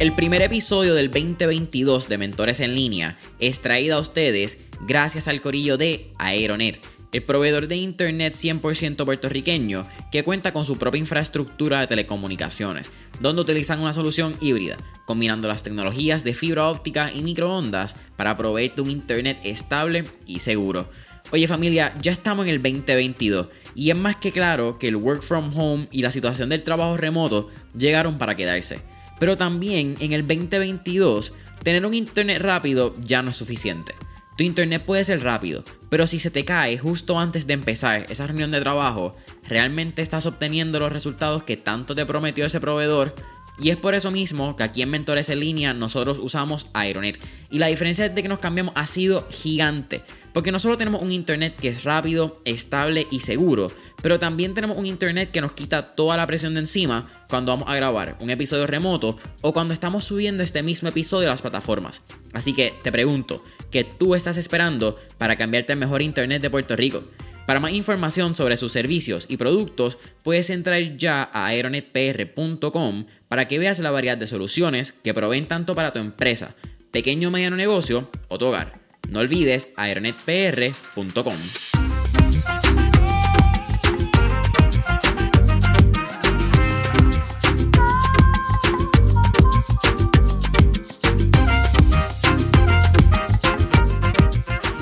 El primer episodio del 2022 de Mentores en Línea es traído a ustedes gracias al corillo de Aeronet, el proveedor de Internet 100% puertorriqueño que cuenta con su propia infraestructura de telecomunicaciones, donde utilizan una solución híbrida, combinando las tecnologías de fibra óptica y microondas para proveerte un Internet estable y seguro. Oye familia, ya estamos en el 2022 y es más que claro que el work from home y la situación del trabajo remoto llegaron para quedarse. Pero también en el 2022, tener un internet rápido ya no es suficiente. Tu internet puede ser rápido, pero si se te cae justo antes de empezar esa reunión de trabajo, ¿realmente estás obteniendo los resultados que tanto te prometió ese proveedor? Y es por eso mismo que aquí en Mentores en Línea nosotros usamos Aeronet. Y la diferencia de que nos cambiamos ha sido gigante. Porque no solo tenemos un internet que es rápido, estable y seguro, pero también tenemos un internet que nos quita toda la presión de encima cuando vamos a grabar un episodio remoto o cuando estamos subiendo este mismo episodio a las plataformas. Así que te pregunto, ¿qué tú estás esperando para cambiarte al mejor internet de Puerto Rico? Para más información sobre sus servicios y productos, puedes entrar ya a aeronetpr.com para que veas la variedad de soluciones que proveen tanto para tu empresa, pequeño o mediano negocio o tu hogar. No olvides aeronetpr.com.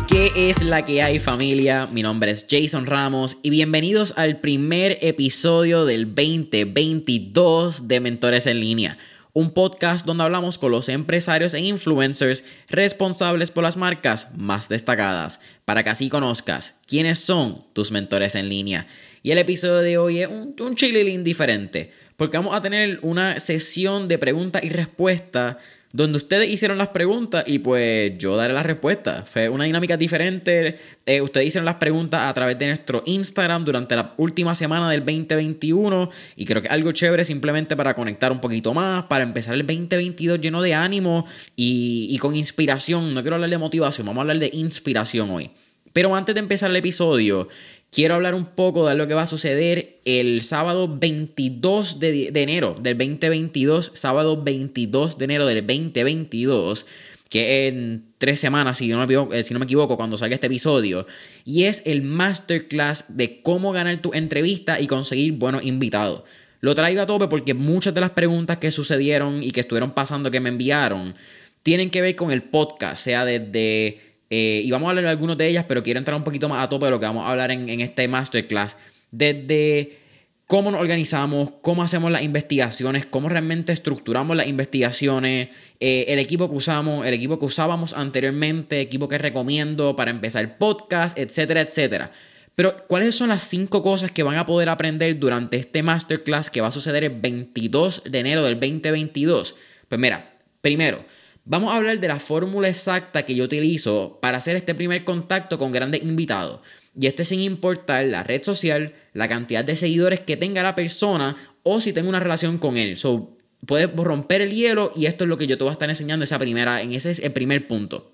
¿Qué es la que hay familia? Mi nombre es Jason Ramos y bienvenidos al primer episodio del 2022 de Mentores en línea, un podcast donde hablamos con los empresarios e influencers responsables por las marcas más destacadas, para que así conozcas quiénes son tus mentores en línea. Y el episodio de hoy es un, un chililín diferente, porque vamos a tener una sesión de preguntas y respuestas donde ustedes hicieron las preguntas y pues yo daré las respuestas. Fue una dinámica diferente. Eh, ustedes hicieron las preguntas a través de nuestro Instagram durante la última semana del 2021 y creo que algo chévere simplemente para conectar un poquito más, para empezar el 2022 lleno de ánimo y, y con inspiración. No quiero hablar de motivación, vamos a hablar de inspiración hoy. Pero antes de empezar el episodio, quiero hablar un poco de lo que va a suceder el sábado 22 de, enero del 2022, sábado 22 de enero del 2022 que en tres semanas, si no, me equivoco, eh, si no me equivoco, cuando salga este episodio, y es el masterclass de cómo ganar tu entrevista y conseguir buenos invitados. Lo traigo a tope porque muchas de las preguntas que sucedieron y que estuvieron pasando que me enviaron tienen que ver con el podcast, sea desde eh, y vamos a hablar de algunas de ellas, pero quiero entrar un poquito más a tope de lo que vamos a hablar en, este masterclass. Desde cómo nos organizamos, cómo hacemos las investigaciones, cómo realmente estructuramos las investigaciones, eh, el equipo que usamos, el equipo que usábamos anteriormente, equipo que recomiendo para empezar el podcast, etcétera, etcétera. Pero, ¿cuáles son las cinco cosas que van a poder aprender durante este masterclass que va a suceder el 22 de enero del 2022? Pues mira, primero, Vamos a hablar de la fórmula exacta que yo utilizo para hacer este primer contacto con grandes invitados. Y este sin importar la red social, la cantidad de seguidores que tenga la persona o si tengo una relación con él. So, puedes romper el hielo y esto es lo que yo te voy a estar enseñando esa primera, en ese es el primer punto.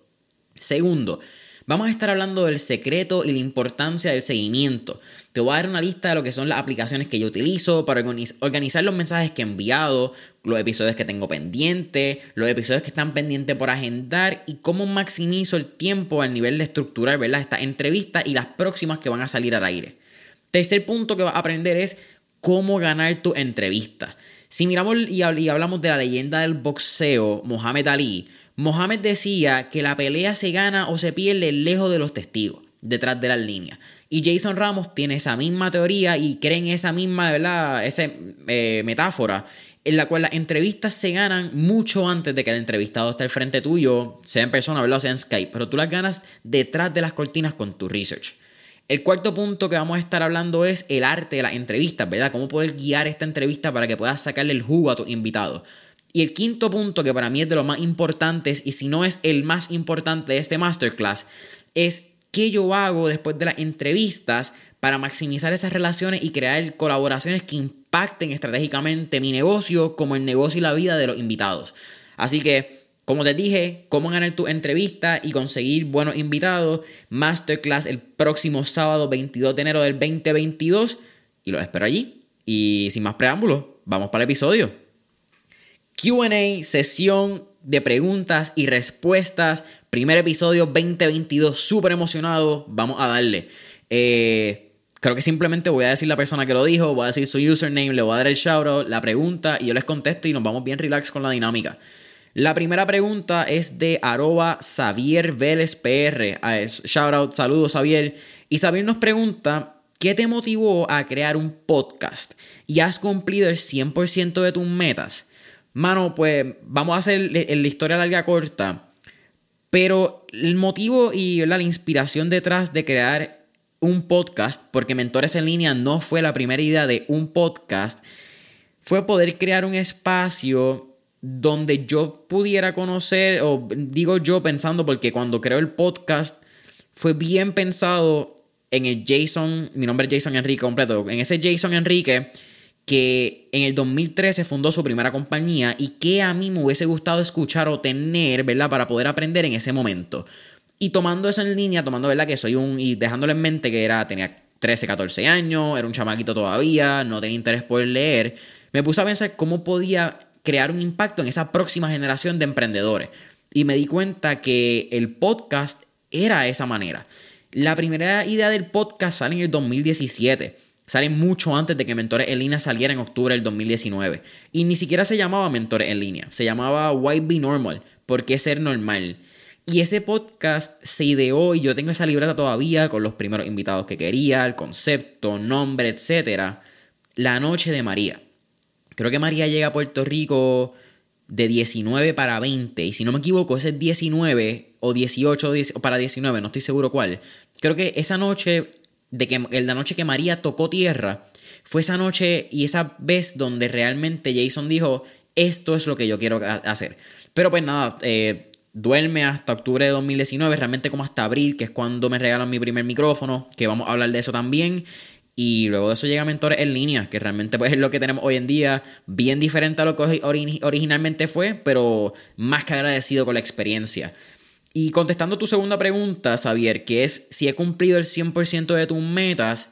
Segundo, Vamos a estar hablando del secreto y la importancia del seguimiento. Te voy a dar una lista de lo que son las aplicaciones que yo utilizo para organizar los mensajes que he enviado, los episodios que tengo pendientes, los episodios que están pendientes por agendar y cómo maximizo el tiempo al nivel de estructurar ¿verdad? estas entrevistas y las próximas que van a salir al aire. Tercer punto que vas a aprender es cómo ganar tu entrevista. Si miramos y hablamos de la leyenda del boxeo, Mohamed Ali, Mohamed decía que la pelea se gana o se pierde lejos de los testigos, detrás de las líneas. Y Jason Ramos tiene esa misma teoría y cree en esa misma, ¿verdad? Esa eh, metáfora en la cual las entrevistas se ganan mucho antes de que el entrevistado esté al frente tuyo, sea en persona, ¿verdad? o sea en Skype, pero tú las ganas detrás de las cortinas con tu research. El cuarto punto que vamos a estar hablando es el arte de las entrevistas, ¿verdad? Cómo poder guiar esta entrevista para que puedas sacarle el jugo a tus invitados. Y el quinto punto, que para mí es de los más importantes, y si no es el más importante de este masterclass, es qué yo hago después de las entrevistas para maximizar esas relaciones y crear colaboraciones que impacten estratégicamente mi negocio como el negocio y la vida de los invitados. Así que, como te dije, cómo ganar tu entrevista y conseguir buenos invitados, masterclass el próximo sábado 22 de enero del 2022 y los espero allí. Y sin más preámbulos, vamos para el episodio. QA, sesión de preguntas y respuestas. Primer episodio 2022, súper emocionado. Vamos a darle. Eh, creo que simplemente voy a decir la persona que lo dijo, voy a decir su username, le voy a dar el shoutout, la pregunta y yo les contesto y nos vamos bien relax con la dinámica. La primera pregunta es de arroba Xavier Vélez PR. Ah, shoutout, saludos Xavier. Y Xavier nos pregunta, ¿qué te motivó a crear un podcast? ¿Y has cumplido el 100% de tus metas? Mano, pues vamos a hacer la historia larga corta. Pero el motivo y la inspiración detrás de crear un podcast, porque Mentores en línea no fue la primera idea de un podcast, fue poder crear un espacio donde yo pudiera conocer, o digo yo pensando porque cuando creo el podcast fue bien pensado en el Jason, mi nombre es Jason Enrique completo, en ese Jason Enrique que en el 2013 fundó su primera compañía y que a mí me hubiese gustado escuchar o tener, ¿verdad? Para poder aprender en ese momento. Y tomando eso en línea, tomando, ¿verdad? Que soy un... y dejándolo en mente que era, tenía 13, 14 años, era un chamaquito todavía, no tenía interés por leer, me puse a pensar cómo podía crear un impacto en esa próxima generación de emprendedores. Y me di cuenta que el podcast era esa manera. La primera idea del podcast sale en el 2017. Sale mucho antes de que Mentores en línea saliera en octubre del 2019. Y ni siquiera se llamaba Mentores en línea, se llamaba Why Be Normal, ¿por qué ser normal? Y ese podcast se ideó y yo tengo esa libreta todavía con los primeros invitados que quería, el concepto, nombre, etc. La noche de María. Creo que María llega a Puerto Rico de 19 para 20 y si no me equivoco ese es 19 o 18 o para 19, no estoy seguro cuál. Creo que esa noche de que la noche que María tocó tierra, fue esa noche y esa vez donde realmente Jason dijo, esto es lo que yo quiero hacer. Pero pues nada, eh, duerme hasta octubre de 2019, realmente como hasta abril, que es cuando me regalan mi primer micrófono, que vamos a hablar de eso también. Y luego de eso llega Mentores en línea, que realmente pues, es lo que tenemos hoy en día, bien diferente a lo que originalmente fue, pero más que agradecido con la experiencia. Y contestando tu segunda pregunta, Xavier, que es si he cumplido el 100% de tus metas,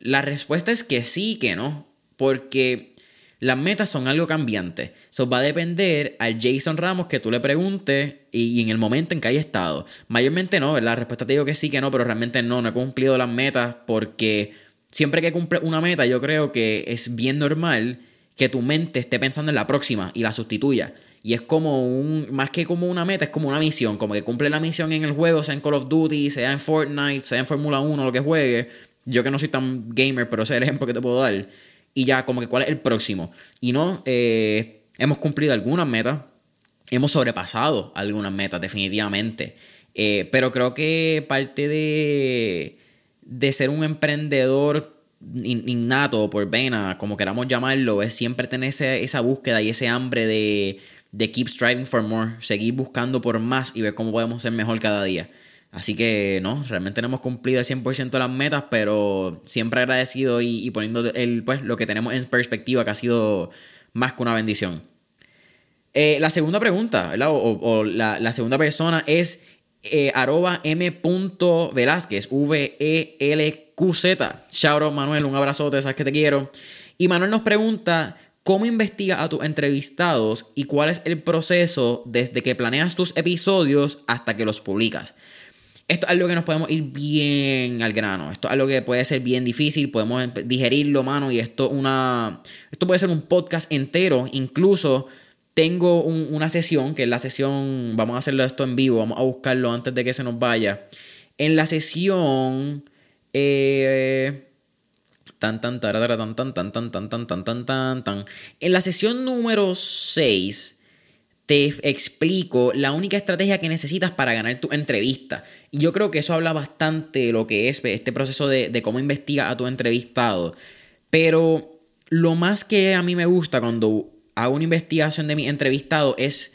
la respuesta es que sí, que no, porque las metas son algo cambiante. Eso va a depender al Jason Ramos que tú le preguntes y, en el momento en que haya estado. Mayormente no, la respuesta te digo que sí, que no, pero realmente no, no he cumplido las metas porque siempre que cumple una meta yo creo que es bien normal que tu mente esté pensando en la próxima y la sustituya. Y es como un, más que como una meta, es como una misión, como que cumple la misión en el juego, sea en Call of Duty, sea en Fortnite, sea en Fórmula 1, lo que juegue. Yo que no soy tan gamer, pero sé el ejemplo que te puedo dar. Y ya, como que cuál es el próximo. Y no, eh, hemos cumplido algunas metas, hemos sobrepasado algunas metas, definitivamente. Eh, pero creo que parte de, de ser un emprendedor innato por vena, como queramos llamarlo, es siempre tener esa búsqueda y ese hambre de de keep striving for more, seguir buscando por más y ver cómo podemos ser mejor cada día. Así que no, realmente no hemos cumplido el 100% las metas, pero siempre agradecido y, poniendo el, pues, lo que tenemos en perspectiva, que ha sido más que una bendición. Eh, la segunda pregunta, O, la, segunda persona es eh, arroba m. Velázquez, V-E-L-Q-Z. Shout Manuel, un abrazote, sabes que te quiero. Y Manuel nos pregunta, ¿Cómo investigas a tus entrevistados y cuál es el proceso desde que planeas tus episodios hasta que los publicas? Esto es algo que nos podemos ir bien al grano. Esto es algo que puede ser bien difícil, podemos digerirlo, mano, y esto, una, esto puede ser un podcast entero. Incluso tengo una sesión, que es la sesión, vamos a hacerlo esto en vivo, vamos a buscarlo antes de que se nos vaya. En la sesión... Eh, Tan, tan, tan, tan, tan, tan, tan, tan, tan, tan, tan, tan. En la sesión número 6 te explico la única estrategia que necesitas para ganar tu entrevista. Y yo creo que eso habla bastante de lo que es este proceso de, de cómo investiga a tu entrevistado. Pero lo más que a mí me gusta cuando hago una investigación de mi entrevistado es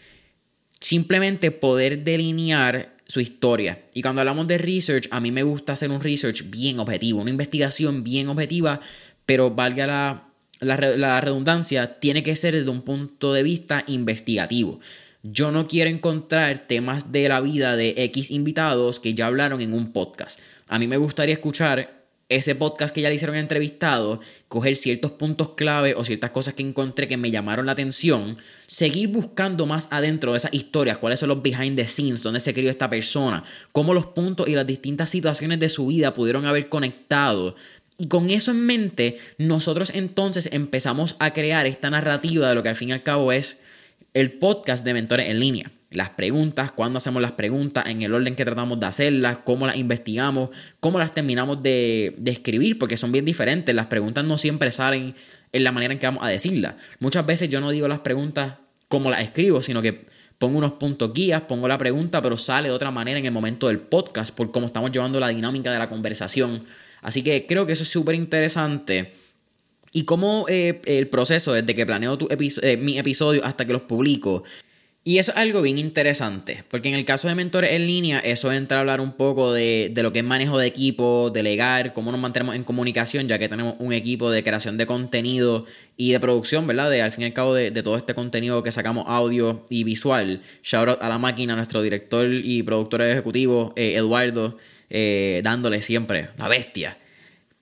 simplemente poder delinear su historia. Y cuando hablamos de research, a mí me gusta hacer un research bien objetivo, una investigación bien objetiva, pero valga la, la, redundancia, tiene que ser desde un punto de vista investigativo. Yo no quiero encontrar temas de la vida de X invitados que ya hablaron en un podcast. A mí me gustaría escuchar ese podcast que ya le hicieron entrevistado, coger ciertos puntos clave o ciertas cosas que encontré que me llamaron la atención, seguir buscando más adentro de esas historias, cuáles son los behind the scenes, dónde se crió esta persona, cómo los puntos y las distintas situaciones de su vida pudieron haber conectado. Y con eso en mente, nosotros entonces empezamos a crear esta narrativa de lo que al fin y al cabo es el podcast de mentores en línea las preguntas, cuándo hacemos las preguntas, en el orden que tratamos de hacerlas, cómo las investigamos, cómo las terminamos de, escribir, porque son bien diferentes. Las preguntas no siempre salen en la manera en que vamos a decirlas. Muchas veces yo no digo las preguntas como las escribo, sino que pongo unos puntos guías, pongo la pregunta, pero sale de otra manera en el momento del podcast, por cómo estamos llevando la dinámica de la conversación. Así que creo que eso es súper interesante. Y cómo eh, el proceso desde que planeo tu eh, mi episodio hasta que los publico y eso es algo bien interesante, porque en el caso de mentores en línea, eso entra a hablar un poco de, lo que es manejo de equipo, delegar, cómo nos mantenemos en comunicación, ya que tenemos un equipo de creación de contenido y de producción, ¿verdad? De al fin y al cabo de, todo este contenido que sacamos audio y visual. Shout out a la máquina, nuestro director y productor ejecutivo, eh, Eduardo, eh, dándole siempre la bestia.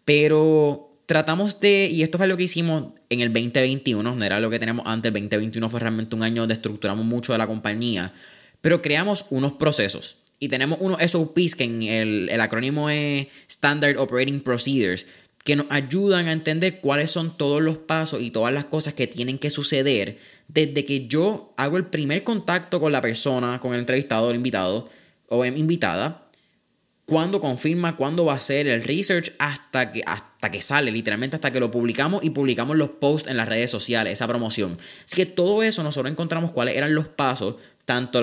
Pero tratamos de, y esto fue lo que hicimos en el 2021, no era lo que tenemos antes, el 2021 fue realmente un año donde estructuramos mucho de la compañía, pero creamos unos procesos. Y tenemos unos SOPs que el, acrónimo es Standard Operating Procedures, que nos ayudan a entender cuáles son todos los pasos y todas las cosas que tienen que suceder desde que yo hago el primer contacto con la persona, con el entrevistado, el invitado o invitada, cuándo confirma, cuándo va a ser el research hasta que, hasta que sale, literalmente hasta que lo publicamos y publicamos los posts en las redes sociales, esa promoción. Así que todo eso nosotros encontramos cuáles eran los pasos, tanto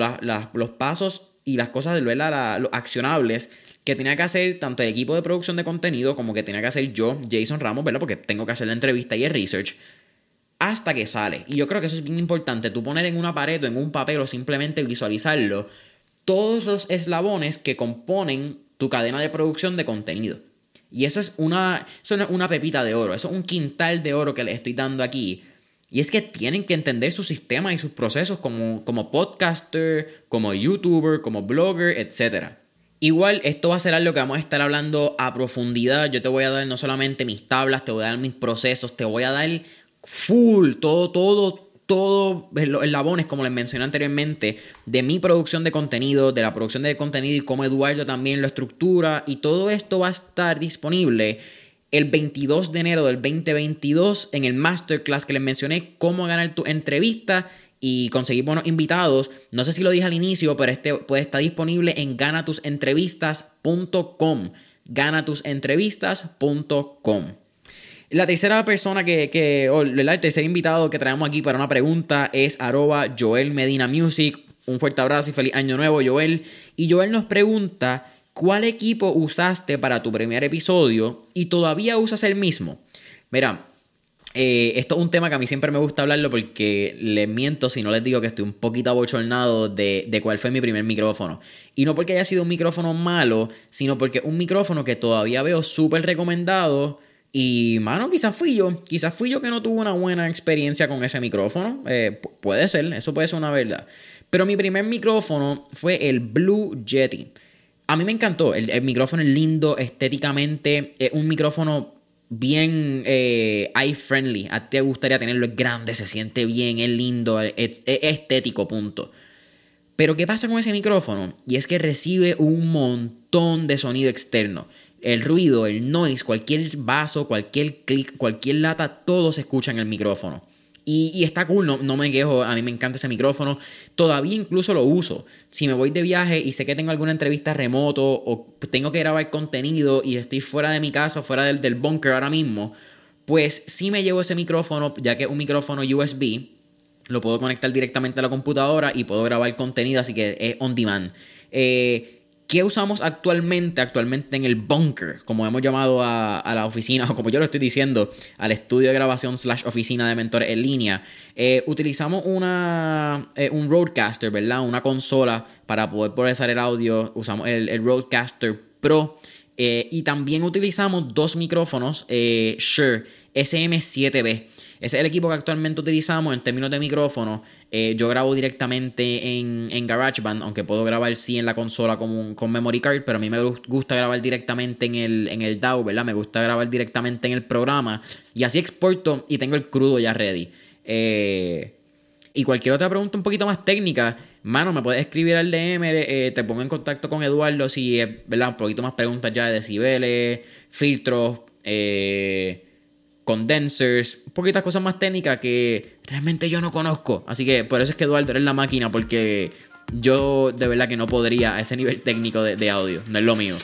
los pasos y las cosas ¿verdad? los accionables que tenía que hacer tanto el equipo de producción de contenido como que tenía que hacer yo, Jason Ramos, ¿verdad? Porque tengo que hacer la entrevista y el research hasta que sale. Y yo creo que eso es bien importante, tú poner en una pared o en un papel o simplemente visualizarlo todos los eslabones que componen tu cadena de producción de contenido. Y eso es una, una pepita de oro, eso es un quintal de oro que les estoy dando aquí. Y es que tienen que entender su sistema y sus procesos como, como podcaster, como youtuber, como blogger, etc. Igual esto va a ser algo que vamos a estar hablando a profundidad. Yo te voy a dar no solamente mis tablas, te voy a dar mis procesos, te voy a dar full, todo, todo, todo los eslabones, como les mencioné anteriormente, de mi producción de contenido, de la producción de contenido y cómo Eduardo también lo estructura. Y todo esto va a estar disponible el 22 de enero del 2022 en el masterclass que les mencioné, cómo ganar tu entrevista y conseguir buenos invitados. No sé si lo dije al inicio, pero este puede estar disponible en ganatusentrevistas.com. Ganatusentrevistas.com. La tercera persona que, o el tercer invitado que traemos aquí para una pregunta es arroba Joel Medina Music. Un fuerte abrazo y feliz año nuevo, Joel. Y Joel nos pregunta, ¿cuál equipo usaste para tu primer episodio y todavía usas el mismo? Mira, eh, esto es un tema que a mí siempre me gusta hablarlo porque les miento si no les digo que estoy un poquito abochornado de, de cuál fue mi primer micrófono. Y no porque haya sido un micrófono malo, sino porque un micrófono que todavía veo súper recomendado y, mano, quizás fui yo. Quizás fui yo que no tuve una buena experiencia con ese micrófono. Eh, puede ser, eso puede ser una verdad. Pero mi primer micrófono fue el Blue Yeti. A mí me encantó. El, micrófono es lindo estéticamente. Es un micrófono bien eh, eye-friendly. A ti te gustaría tenerlo. Es grande, se siente bien, es lindo, es estético, punto. Pero ¿qué pasa con ese micrófono? Y es que recibe un montón de sonido externo el ruido, el noise, cualquier vaso, cualquier clic, cualquier lata, todo se escucha en el micrófono. Y, está cool, no, no, me quejo, a mí me encanta ese micrófono. Todavía incluso lo uso. Si me voy de viaje y sé que tengo alguna entrevista remoto o tengo que grabar contenido y estoy fuera de mi casa, fuera del, del bunker ahora mismo, pues sí me llevo ese micrófono, ya que es un micrófono USB, lo puedo conectar directamente a la computadora y puedo grabar contenido, así que es on demand. Eh, ¿Qué usamos actualmente? Actualmente en el bunker, como hemos llamado a, la oficina, o como yo lo estoy diciendo, al estudio de grabación slash oficina de mentores en línea. Eh, utilizamos una, eh, un Roadcaster, ¿verdad? Una consola para poder procesar el audio. Usamos el, Roadcaster Pro. Eh, y también utilizamos dos micrófonos Shure SM7B. Ese es el equipo que actualmente utilizamos en términos de micrófono. Eh, yo grabo directamente en, en, GarageBand, aunque puedo grabar sí en la consola con, con memory card, pero a mí me gusta grabar directamente en el, en el DAW, ¿verdad? Me gusta grabar directamente en el programa y así exporto y tengo el crudo ya ready. Eh, y cualquier otra pregunta un poquito más técnica, mano, me puedes escribir al DM, eh, te pongo en contacto con Eduardo si es, ¿verdad? Un poquito más preguntas ya de decibeles, filtros, eh, condensers, poquitas cosas más técnicas que realmente yo no conozco. Así que por eso es que Eduardo eres la máquina, porque yo de verdad que no podría a ese nivel técnico de, de audio, no es lo mío.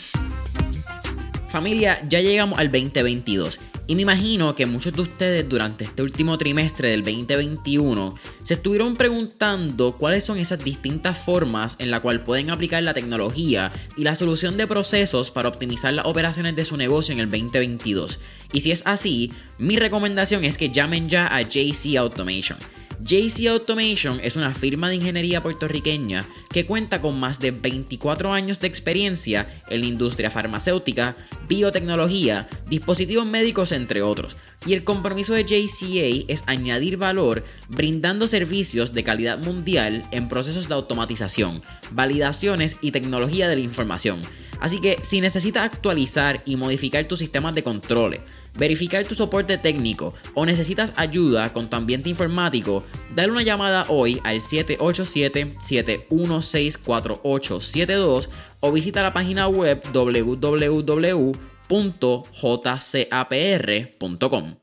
Familia, ya llegamos al 2022 y me imagino que muchos de ustedes durante este último trimestre del 2021 se estuvieron preguntando cuáles son esas distintas formas en la cual pueden aplicar la tecnología y la solución de procesos para optimizar las operaciones de su negocio en el 2022. Y si es así, mi recomendación es que llamen ya a JC Automation. JC Automation es una firma de ingeniería puertorriqueña que cuenta con más de 24 años de experiencia en la industria farmacéutica, biotecnología, dispositivos médicos, entre otros. Y el compromiso de JCA es añadir valor brindando servicios de calidad mundial en procesos de automatización, validaciones y tecnología de la información. Así que si necesitas actualizar y modificar tus sistemas de controles, verificar tu soporte técnico o necesitas ayuda con tu ambiente informático, dale una llamada hoy al 787-716-4872 o visita la página web www.jcapr.com.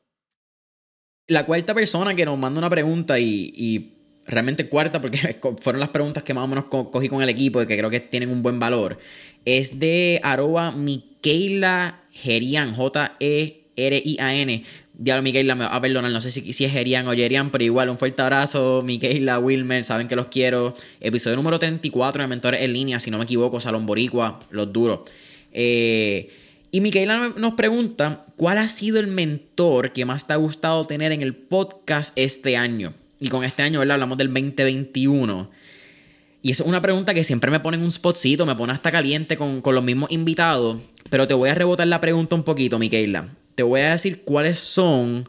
La cuarta persona que nos manda una pregunta y, realmente cuarta porque fueron las preguntas que más o menos cogí con el equipo y que creo que tienen un buen valor, es de arroba Miquela Gerian, J-E R-I-A-N. Diablo, Miquela me va a perdonar, no sé si, si es Gerian o Gerian, pero igual un fuerte abrazo, Miquela, Wilmer, saben que los quiero. Episodio número 34 de Mentores en Línea, si no me equivoco, Salón Boricua, los duros. Eh, y Miquela nos pregunta, ¿cuál ha sido el mentor que más te ha gustado tener en el podcast este año? Y con este año, ¿verdad? Hablamos del 2021. Y eso es una pregunta que siempre me pone en un spotcito, me pone hasta caliente con, con los mismos invitados. Pero te voy a rebotar la pregunta un poquito, Miquela te voy a decir cuáles son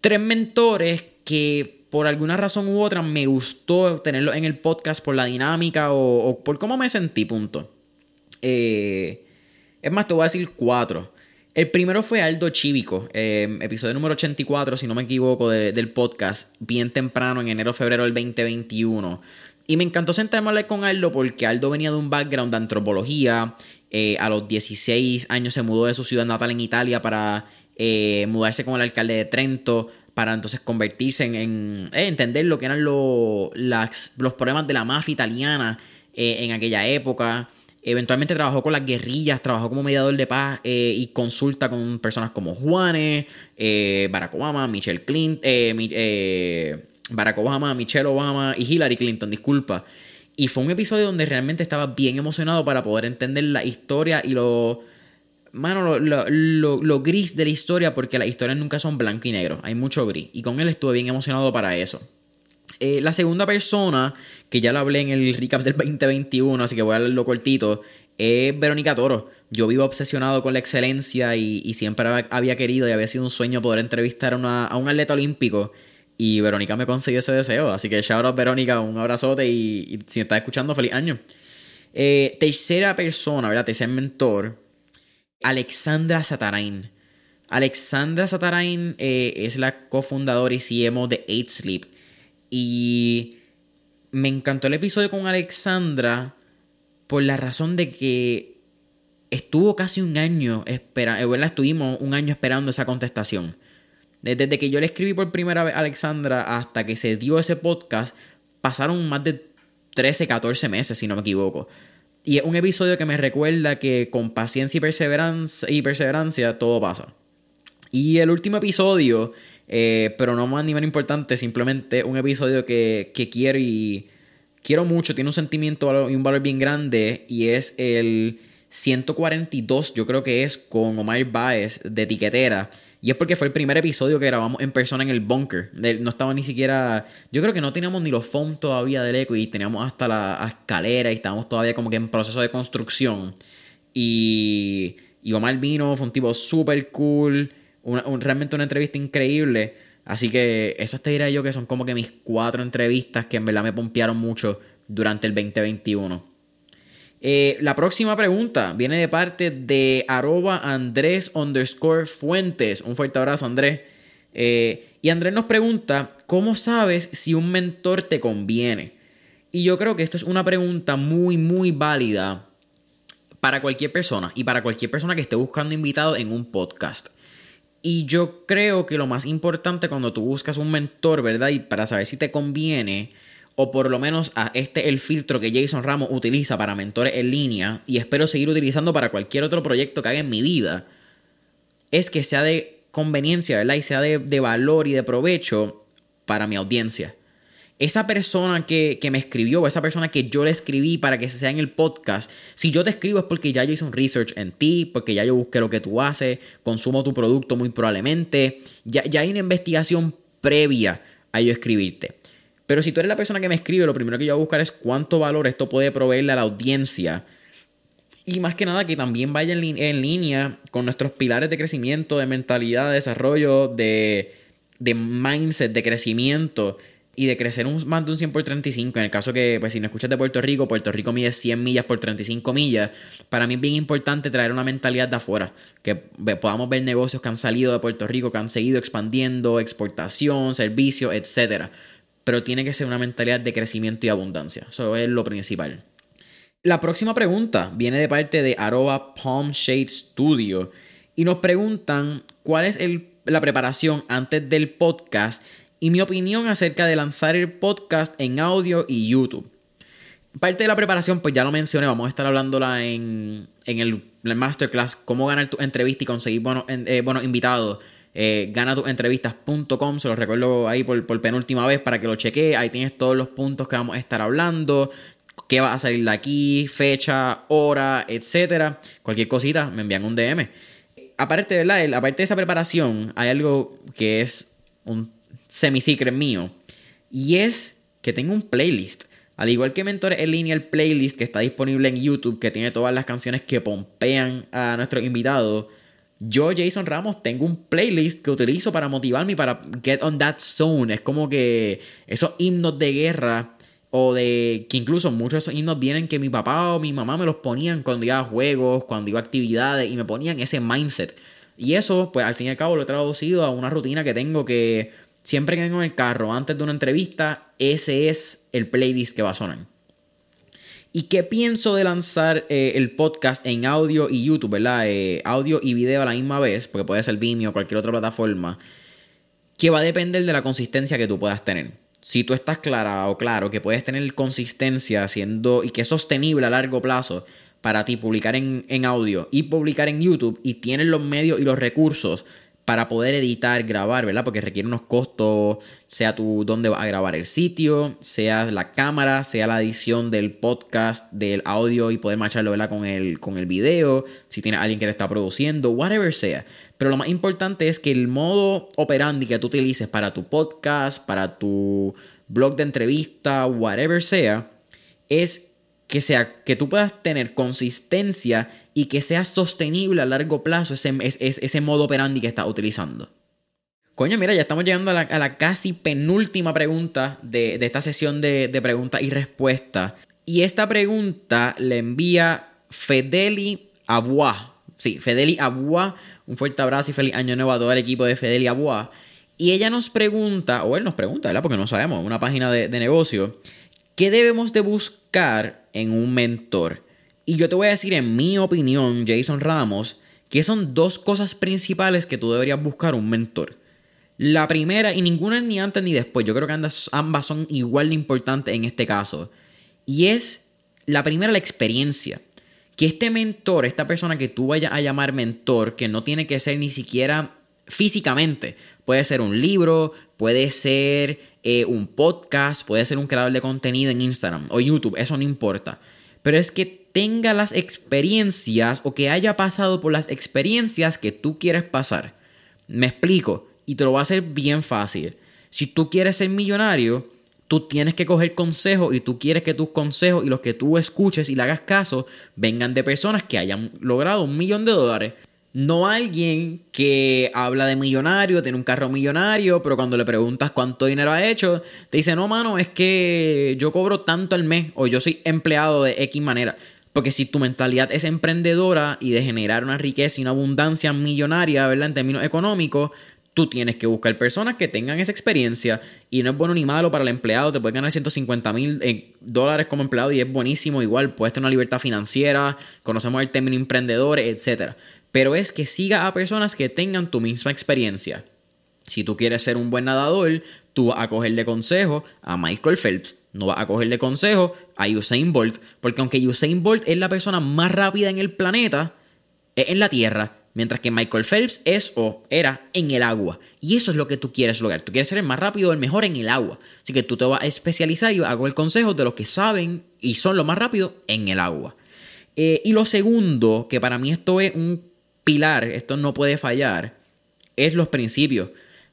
tres mentores que por alguna razón u otra me gustó tenerlo en el podcast por la dinámica o, por cómo me sentí, punto. Eh, es más, te voy a decir cuatro. El primero fue Aldo Chivico, eh, episodio número 84, si no me equivoco, del podcast, bien temprano, en enero febrero del 2021. Y me encantó sentarme a hablar con Aldo porque Aldo venía de un background de antropología. Eh, a los 16 años se mudó de su ciudad natal en Italia para eh, mudarse con el alcalde de Trento para entonces convertirse en, eh, entender lo que eran los problemas de la mafia italiana eh, en aquella época. Eventualmente trabajó con las guerrillas, trabajó como mediador de paz y consulta con personas como Juanes, Barack Obama, Michelle Clinton, Barack Obama, Michelle Obama y Hillary Clinton, disculpa. Y fue un episodio donde realmente estaba bien emocionado para poder entender la historia y lo mano, lo, gris de la historia, porque las historias nunca son blanco y negro, hay mucho gris. Y con él estuve bien emocionado para eso. Eh, la segunda persona, que ya la hablé en el recap del 2021, así que voy a hablarlo cortito, es Verónica Toro. Yo vivo obsesionado con la excelencia y, siempre había querido y había sido un sueño poder entrevistar a, un atleta olímpico. Y Verónica me consiguió ese deseo. Así que shout out Verónica, un abrazote y, si me estás escuchando, feliz año. Eh, tercera persona, ¿verdad? Tercer mentor Alexandra Satarain. Alexandra Satarain eh, es la cofundadora y CMO de 8 Sleep. Y me encantó el episodio con Alexandra por la razón de que estuvo casi un año esperando, eh, estuvimos un año esperando esa contestación. Desde que yo le escribí por primera vez a Alexandra hasta que se dio ese podcast, pasaron más de 13, 14 meses, si no me equivoco. Y es un episodio que me recuerda que con paciencia y perseverancia, y perseverancia todo pasa. Y el último episodio, eh, pero no más ni menos importante, simplemente un episodio que, que quiero y quiero mucho, tiene un sentimiento y un valor bien grande y es el 142, yo creo que es con Omar Baez de Etiquetera y es porque fue el primer episodio que grabamos en persona en el bunker. No estaba ni siquiera. Yo creo que no teníamos ni los foam todavía del eco y teníamos hasta la escalera y estábamos todavía como que en proceso de construcción. Y, y Omar vino, fue un tipo súper cool. realmente una entrevista increíble. Así que esas te diré yo que son como que mis cuatro entrevistas que en verdad me pompearon mucho durante el 2021. Eh, la próxima pregunta viene de parte de arroba Andrés underscore Fuentes. Un fuerte abrazo, Andrés. Eh, y Andrés nos pregunta, ¿cómo sabes si un mentor te conviene? Y yo creo que esto es una pregunta muy, muy válida para cualquier persona y para cualquier persona que esté buscando invitado en un podcast. Y yo creo que lo más importante cuando tú buscas un mentor, ¿verdad? Y para saber si te conviene, o por lo menos a este el filtro que Jason Ramos utiliza para mentores en línea, y espero seguir utilizando para cualquier otro proyecto que haga en mi vida, es que sea de conveniencia, ¿verdad? Y sea de, de valor y de provecho para mi audiencia esa persona que, me escribió, o esa persona que yo le escribí para que sea en el podcast, si yo te escribo es porque ya yo hice un research en ti, porque ya yo busqué lo que tú haces, consumo tu producto muy probablemente, ya, ya hay una investigación previa a yo escribirte. Pero si tú eres la persona que me escribe, lo primero que yo voy a buscar es cuánto valor esto puede proveerle a la audiencia. Y más que nada que también vaya en, línea con nuestros pilares de crecimiento, de mentalidad, de desarrollo, de, de mindset, de crecimiento y de crecer un, más de un 100 por 35, en el caso que, pues si no escuchas de Puerto Rico, Puerto Rico mide 100 millas por 35 millas, para mí es bien importante traer una mentalidad de afuera, que podamos ver negocios que han salido de Puerto Rico, que han seguido expandiendo, exportación, servicios, etc. Pero tiene que ser una mentalidad de crecimiento y abundancia, eso es lo principal. La próxima pregunta viene de parte de arroba Palm Shade Studio y nos preguntan cuál es la preparación antes del podcast y mi opinión acerca de lanzar el podcast en audio y YouTube. Parte de la preparación, pues ya lo mencioné, vamos a estar hablándola en, en el, masterclass, cómo ganar tu entrevista y conseguir buenos, eh, invitados. Eh, ganatuentrevistas.com, se los recuerdo ahí por, por penúltima vez para que lo chequee. Ahí tienes todos los puntos que vamos a estar hablando, qué va a salir de aquí, fecha, hora, etcétera. Cualquier cosita, me envían un DM. Aparte, ¿verdad? Aparte de esa preparación, hay algo que es un semi-secret mío. Y es que tengo un playlist. Al igual que Mentores en línea, el playlist que está disponible en YouTube, que tiene todas las canciones que pompean a nuestros invitados. Yo, Jason Ramos, tengo un playlist que utilizo para motivarme y para get on that zone. Es como que esos himnos de guerra o de que incluso muchos de esos himnos vienen que mi papá o mi mamá me los ponían cuando iba a juegos, cuando iba a actividades y me ponían ese mindset. Y eso, pues al fin y al cabo lo he traducido a una rutina que tengo que Siempre que vengo en el carro antes de una entrevista, ese es el playlist que va a sonar. ¿Y qué pienso de lanzar eh, el podcast en audio y YouTube, verdad? Eh, audio y video a la misma vez, porque puede ser Vimeo o cualquier otra plataforma, que va a depender de la consistencia que tú puedas tener. Si tú estás clara o claro que puedes tener consistencia haciendo y que es sostenible a largo plazo para ti publicar en, en audio y publicar en YouTube y tienes los medios y los recursos para poder editar, grabar, ¿verdad? Porque requiere unos costos, sea tú dónde vas a grabar el sitio, sea la cámara, sea la edición del podcast, del audio y poder macharlo, ¿verdad? Con el, con el video, si tienes alguien que te está produciendo, whatever sea. Pero lo más importante es que el modo operandi que tú utilices para tu podcast, para tu blog de entrevista, whatever sea, es que sea que tú puedas tener consistencia y que sea sostenible a largo plazo ese, ese modo operandi que estás utilizando. Coño, mira, ya estamos llegando a la, casi penúltima pregunta de, esta sesión de, preguntas y respuestas. Y esta pregunta le envía Fedeli Abua. Sí, Fedeli Abua. Un fuerte abrazo y feliz año nuevo a todo el equipo de Fedeli Abua. Y ella nos pregunta, o él nos pregunta, ¿verdad? Porque no sabemos, una página de, de negocio. ¿Qué debemos de buscar en un mentor? Y yo te voy a decir, en mi opinión, Jason Ramos, que son dos cosas principales que tú deberías buscar un mentor. La primera, y ninguna ni antes ni después, yo creo que ambas son igual de importantes en este caso. Y es la primera, la experiencia. Que este mentor, esta persona que tú vayas a llamar mentor, que no tiene que ser ni siquiera físicamente, puede ser un libro, puede ser eh, un podcast, puede ser un creador de contenido en Instagram o YouTube, eso no importa. Pero es que tenga las experiencias o que haya pasado por las experiencias que tú quieres pasar. Me explico y te lo voy a hacer bien fácil. Si tú quieres ser millonario, tú tienes que coger consejos y tú quieres que tus consejos y los que tú escuches y le hagas caso vengan de personas que hayan logrado un millón de dólares. No alguien que habla de millonario, tiene un carro millonario, pero cuando le preguntas cuánto dinero ha hecho, te dice, no, mano, es que yo cobro tanto al mes o yo soy empleado de X manera. Porque si tu mentalidad es emprendedora y de generar una riqueza y una abundancia millonaria, ¿verdad? En términos económicos, tú tienes que buscar personas que tengan esa experiencia y no es bueno ni malo para el empleado, te puede ganar 150 mil eh, dólares como empleado y es buenísimo, igual puedes tener una libertad financiera, conocemos el término emprendedor, etc. Pero es que siga a personas que tengan tu misma experiencia. Si tú quieres ser un buen nadador, tú vas a cogerle consejo a Michael Phelps, no vas a cogerle consejo a Usain Bolt, porque aunque Usain Bolt es la persona más rápida en el planeta, es en la Tierra, Mientras que Michael Phelps es o era en el agua. Y eso es lo que tú quieres lograr. Tú quieres ser el más rápido, el mejor en el agua. Así que tú te vas a especializar y hago el consejo de los que saben y son lo más rápido en el agua. Eh, y lo segundo, que para mí esto es un pilar, esto no puede fallar, es los principios.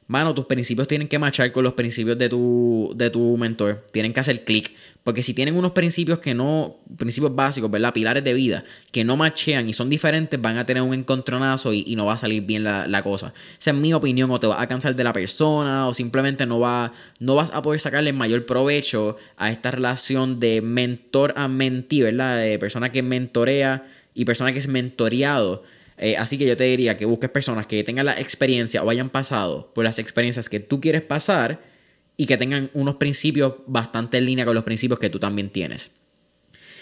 Mano, tus principios tienen que marchar con los principios de tu, de tu mentor. Tienen que hacer clic. Porque si tienen unos principios que no, principios básicos, ¿verdad? Pilares de vida, que no machean y son diferentes, van a tener un encontronazo y, no va a salir bien la, cosa. Esa es mi opinión, o te vas a cansar de la persona, o simplemente no, va, no vas a poder sacarle mayor provecho a esta relación de mentor a mentí, ¿verdad? De persona que mentorea y persona que es mentoreado. Eh, así que yo te diría que busques personas que tengan la experiencia o hayan pasado por las experiencias que tú quieres pasar y que tengan unos principios bastante en línea con los principios que tú también tienes.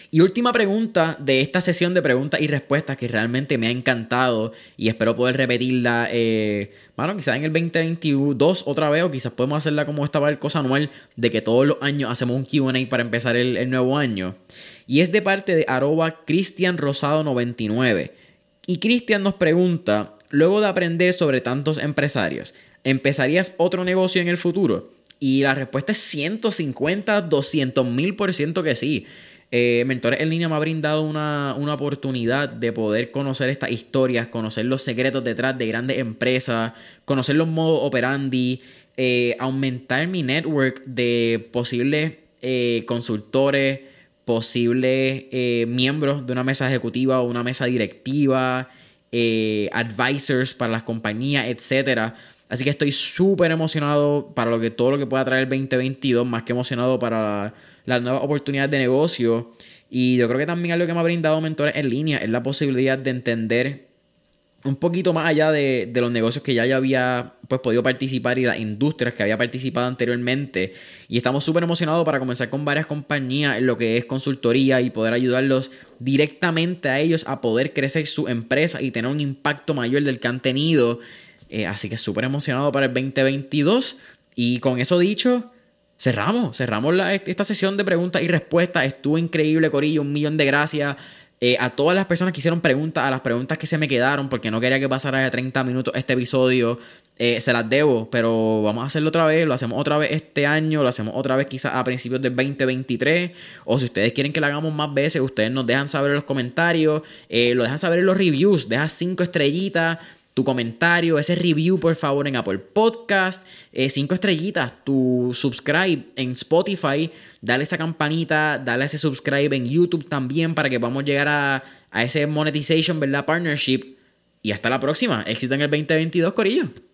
Y última pregunta de esta sesión de preguntas y respuestas que realmente me ha encantado y espero poder repetirla, eh, bueno, quizás en el 2022 otra vez o quizás podemos hacerla como esta cosa anual de que todos los años hacemos un QA para empezar el, el, nuevo año. Y es de parte de arroba Cristian Rosado 99. Y Cristian nos pregunta, luego de aprender sobre tantos empresarios, ¿empezarías otro negocio en el futuro? Y la respuesta es 150, 200 mil por ciento que sí. Eh, Mentores en línea me ha brindado una, oportunidad de poder conocer estas historias, conocer los secretos detrás de grandes empresas, conocer los modos operandi, eh, aumentar mi network de posibles eh, consultores, posibles miembros de una mesa ejecutiva o una mesa directiva, advisors para las compañías, etcétera Así que estoy súper emocionado para lo que, todo lo que pueda traer el 2022, más que emocionado para las nuevas oportunidades de negocio. Y yo creo que también algo que me ha brindado mentores en línea es la posibilidad de entender un poquito más allá de, los negocios que ya había pues, podido participar y las industrias que había participado anteriormente. Y estamos súper emocionados para comenzar con varias compañías en lo que es consultoría y poder ayudarlos directamente a ellos a poder crecer su empresa y tener un impacto mayor del que han tenido eh, así que súper emocionado para el 2022. Y con eso dicho, cerramos. Cerramos esta sesión de preguntas y respuestas. Estuvo increíble, Corillo. Un millón de gracias. Eh, a todas las personas que hicieron preguntas, a las preguntas que se me quedaron, porque no quería que pasara de 30 minutos este episodio, eh, se las debo, pero vamos a hacerlo otra vez, lo hacemos otra vez este año, lo hacemos otra vez quizás a principios del 2023, o si ustedes quieren que lo hagamos más veces, ustedes nos dejan saber en los comentarios, lo dejan saber en los reviews, deja cinco estrellitas, tu comentario, ese review por favor en Apple Podcast, eh, cinco estrellitas, tu subscribe en Spotify, dale esa campanita, dale ese subscribe en YouTube también para que podamos llegar a, a ese monetization, ¿verdad? Partnership. Y hasta la próxima. Éxito en el 2022, Corillo.